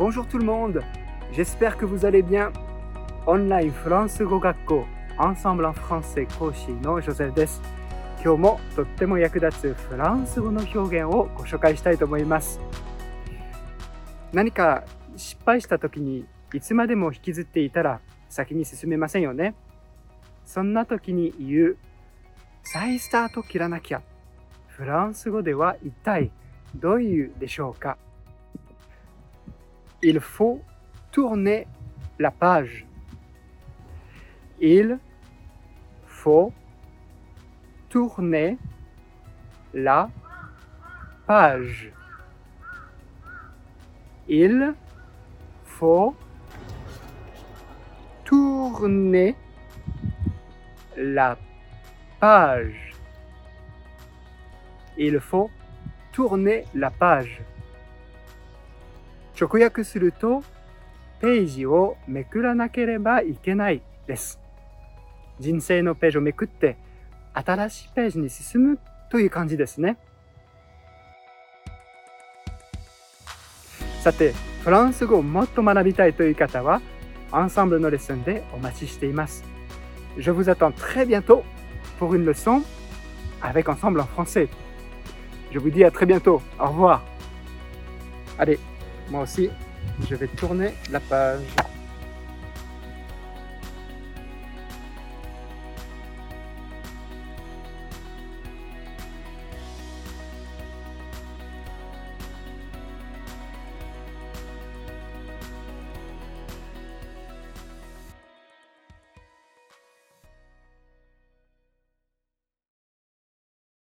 Bonjour tout le monde, j'espère que vous allez bien. Online フランス語学校 Ensemble en français 講師のジョゼフです。今日もとっても役立つフランス語の表現をご紹介したいと思います。何か失敗した時にいつまでも引きずっていたら先に進めませんよね。そんな時に言う再スタート切らなきゃ。フランス語では一体どういうでしょうか Il faut tourner la page. Il faut tourner la page. Il faut tourner la page. Il faut tourner la page. 直訳すると、ページをめくらなければいけないです。人生のページをめくって、新しいページに進むという感じですね。さて、フランス語をもっと学びたいという方は、アンサンブルのレッスンでお待ちしています。Je vous attends très bientôt pour une leçon avec Ensemble en français. Je vous dis à très bientôt. Au revoir. Allez, moi aussi, je vais tourner la page.